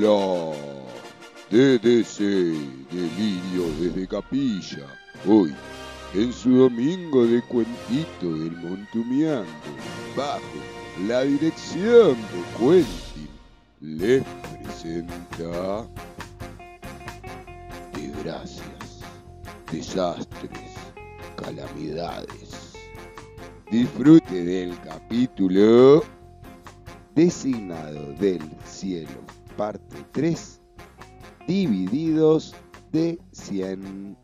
La DDC Delirio desde Capilla, hoy en su domingo de cuentito del Montumiando, bajo la dirección de Quentin, les presenta desgracias, desastres, calamidades. Disfrute del capítulo designado del cielo, parte 3, divididos de 100.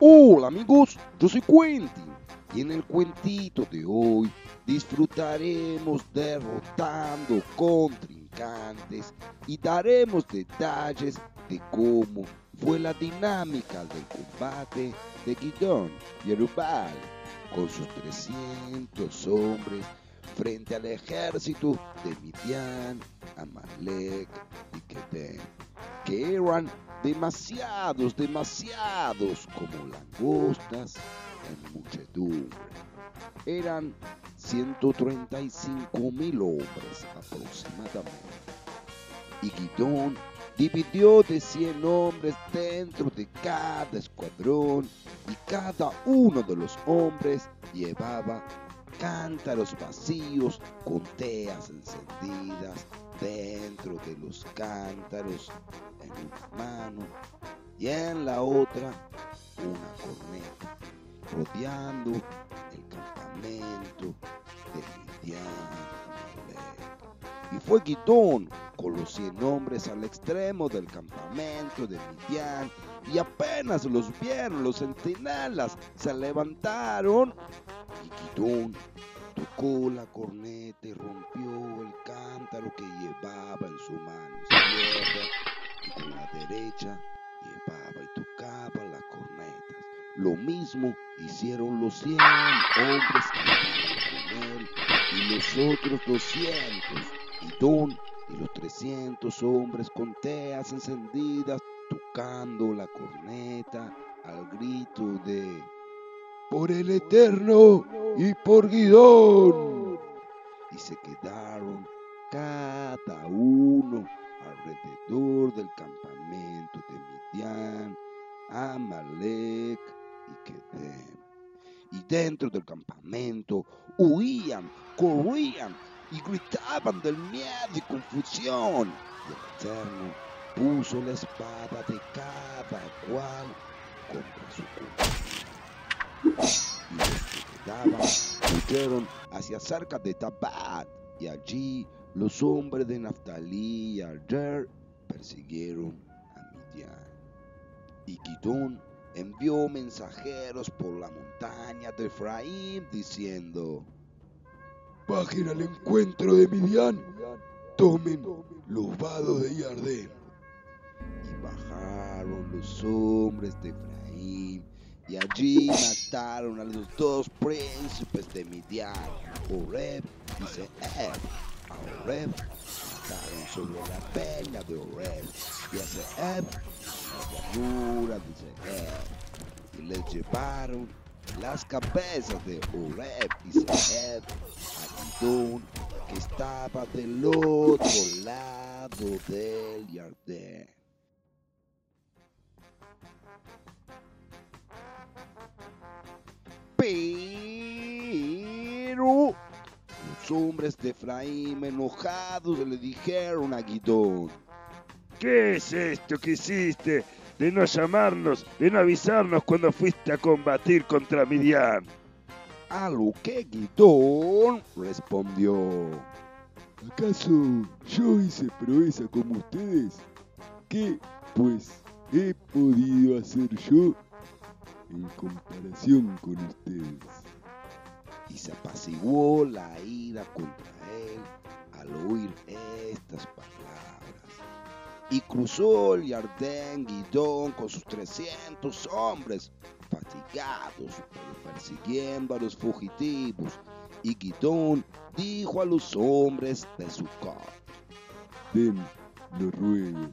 Hola amigos, yo soy Quentin y en el cuentito de hoy disfrutaremos derrotando contrincantes y daremos detalles de cómo fue la dinámica del combate de Guidón y Erubal con sus 300 hombres frente al ejército de Midian, Amalek y Kedem, que eran demasiados, demasiados como langostas en muchedumbre. Eran 135 mil hombres aproximadamente. Y Guidón dividió de 100 hombres dentro de cada escuadrón y cada uno de los hombres llevaba cántaros vacíos con teas encendidas dentro de los cántaros en una mano y en la otra una corneta rodeando el campamento de Midian. Y fue Guidón con los cien hombres al extremo del campamento de Midian y apenas los vieron los centinelas se levantaron y Guidón tocó la corneta y rompió el cántaro que llevaba en su mano izquierda y con la derecha llevaba y tocaba las cornetas. Lo mismo hicieron los cien hombres que con él y los otros doscientos. Guidón y los trescientos hombres con teas encendidas tocando la corneta al grito de por el Eterno y por Guidón. Y se quedaron cada uno alrededor del campamento de Midian, Amalek y Kedem. Y dentro del campamento huían, corrían y gritaban del miedo y confusión. Y el Eterno puso la espada de cada cual contra su cuerpo. Y quedaban huyeron hacia cerca de Tabat, y allí los hombres de Naftalí y Arder persiguieron a Midian. Y Gidón envió mensajeros por la montaña de Efraín diciendo, Bajen al encuentro de Midian, tomen los vados de Yardén. Y bajaron los hombres de Efraín, allí mataron a los dos príncipes de Midian, Oreb y Seeb. A Oreb mataron sobre la peña de Oreb, y a Seeb la llanura de Seeb. Y les llevaron las cabezas de Oreb y Seeb a Gidón, que estaba del otro lado del Yardén. Pero los hombres de Efraín enojados le dijeron a Guidón, ¿Qué es esto que hiciste de no llamarnos, de no avisarnos cuando fuiste a combatir contra Midian? a lo que Guidón respondió, ¿acaso yo hice proeza como ustedes? ¿Qué pues he podido hacer yo en comparación con ustedes? Se apaciguó la ira contra él al oír estas palabras. Y cruzó el Yardén Guidón con sus 300 hombres, fatigados, persiguiendo a los fugitivos. Y Guidón dijo a los hombres de su Den, lo ruego,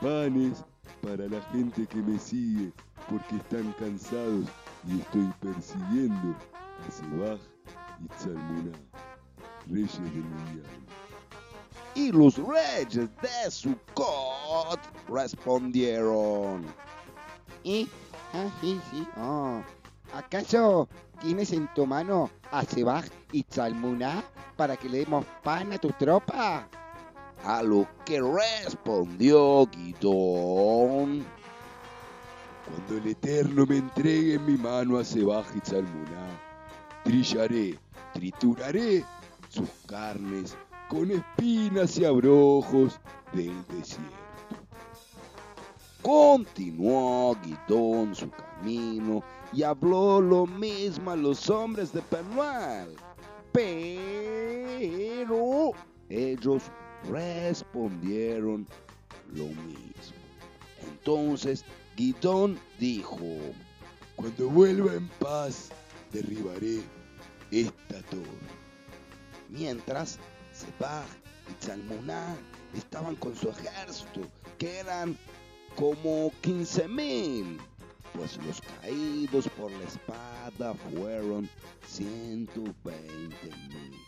panes para la gente que me sigue, porque están cansados y estoy persiguiendo a Sebaj y Tzalmuná, reyes de Midian. Y los reyes de Sucot respondieron. ¿Y? Ah. Oh. ¿Acaso tienes en tu mano a Sebaj y Tzalmuná para que le demos pan a tu tropa? A lo que respondió Gidón. Cuando el Eterno me entregue en mi mano a Sebaj y Tzalmuná, trillaré, trituraré sus carnes con espinas y abrojos del desierto. Continuó Gidón su camino y habló lo mismo a los hombres de Penuel. Pero ellos respondieron lo mismo. Entonces Gidón dijo, Cuando vuelva en paz, derribaré esta torre. mientras Sebaj y Tzalmuná estaban con su ejército, que eran como 15 mil, pues los caídos por la espada fueron 120 mil.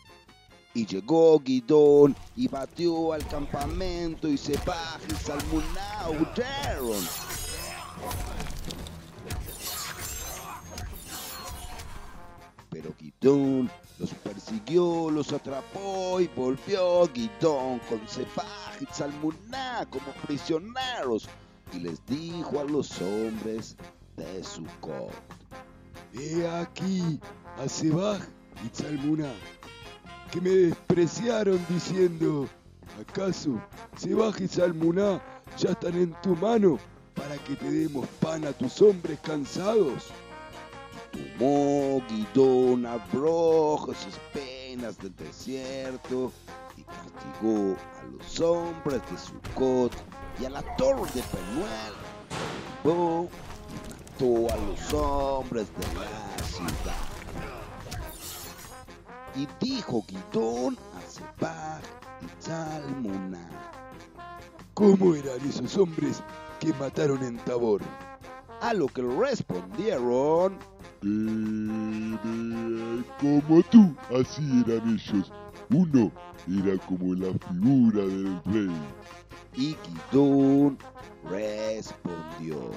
Y llegó Gidón y batió al campamento y Sebaj y Tzalmuná huyeron. Los persiguió, los atrapó y volvió Gidón con Sebaj y Tzalmuná como prisioneros y les dijo a los hombres de Sucot. He aquí a Sebaj y Tzalmuná, que me despreciaron diciendo, ¿acaso Sebaj y Tzalmuná ya están en tu mano para que te demos pan a tus hombres cansados? Tomó Gidón abrojos sus penas del desierto y castigó a los hombres de Sucot y a la torre de Penuel. Derribó y mató a los hombres de la ciudad. Y dijo Gidón a Sebaj y Tzalmuná. ¿Cómo eran esos hombres que mataron en Tabor? A lo que respondieron, Como tú, así eran ellos. Uno era como la figura del rey. y Gidón respondió.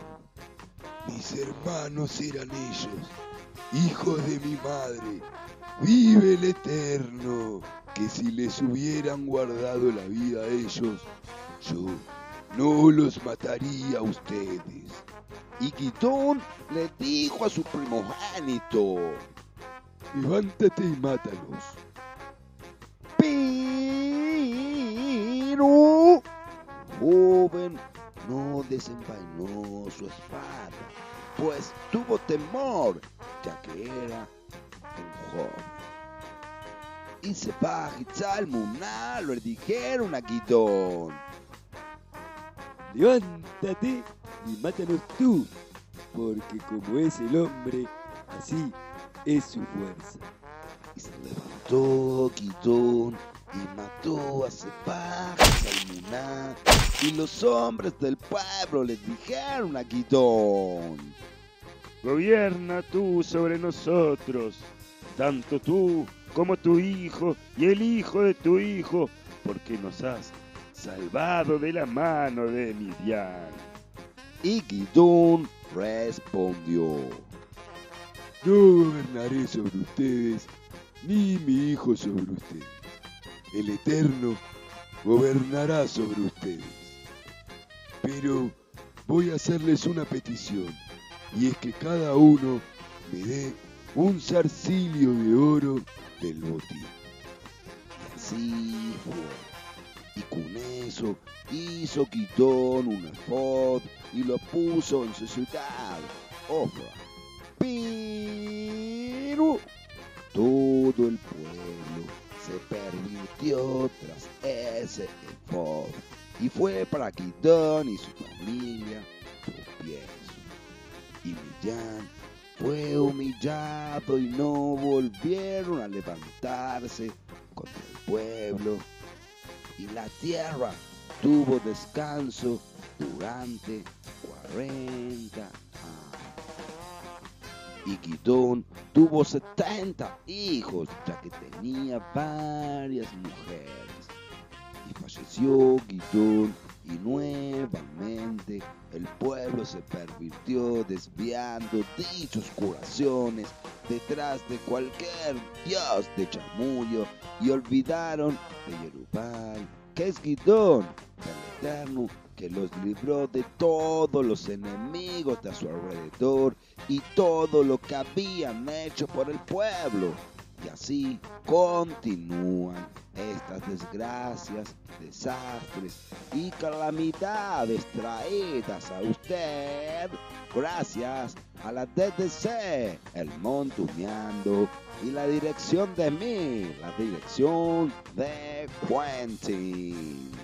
Mis hermanos eran ellos, hijos de mi madre. Vive el Eterno, que si les hubieran guardado la vida a ellos, yo no los mataría a ustedes. Y Gidón le dijo a su primogénito, Levántate y mátalos. pero joven no desenvainó su espada, pues tuvo temor, ya que era un joven. Y y Tzalmuná le dijeron a Gidón, Levántate y mátanos tú, porque como es el hombre, así es su fuerza. Y se levantó Gidón y mató a y Salmuná. Y los hombres del pueblo le dijeron a Gidón, Gobierna tú sobre nosotros, tanto tú como tu hijo y el hijo de tu hijo, porque nos has salvado de la mano de Midian. Y Gidón respondió, No gobernaré sobre ustedes, ni mi hijo sobre ustedes. El Eterno gobernará sobre ustedes. Pero voy a hacerles una petición, y es que cada uno me dé un zarcilio de oro del botín. y así fue. Hizo Gidón un efod y lo puso en su ciudad, Ofra. Pero todo el pueblo se permitió tras ese efod y fue para Gidón y su familia tropiezo. Y Millán fue humillado y no volvieron a levantarse contra el pueblo. Y la tierra tuvo descanso durante 40 años. Y Gidón tuvo 70 hijos, ya que tenía varias mujeres. Y nació Guidón y nuevamente el pueblo se pervirtió desviando dichos curaciones detrás de cualquier dios de chamullo y olvidaron de Yerubal, que es Guidón, el Eterno, que los libró de todos los enemigos de a su alrededor y todo lo que habían hecho por el pueblo. Y así continúan estas desgracias, desastres y calamidades traídas a usted gracias a la DDC, el Montuneando y la dirección de mí, la dirección de Quentin.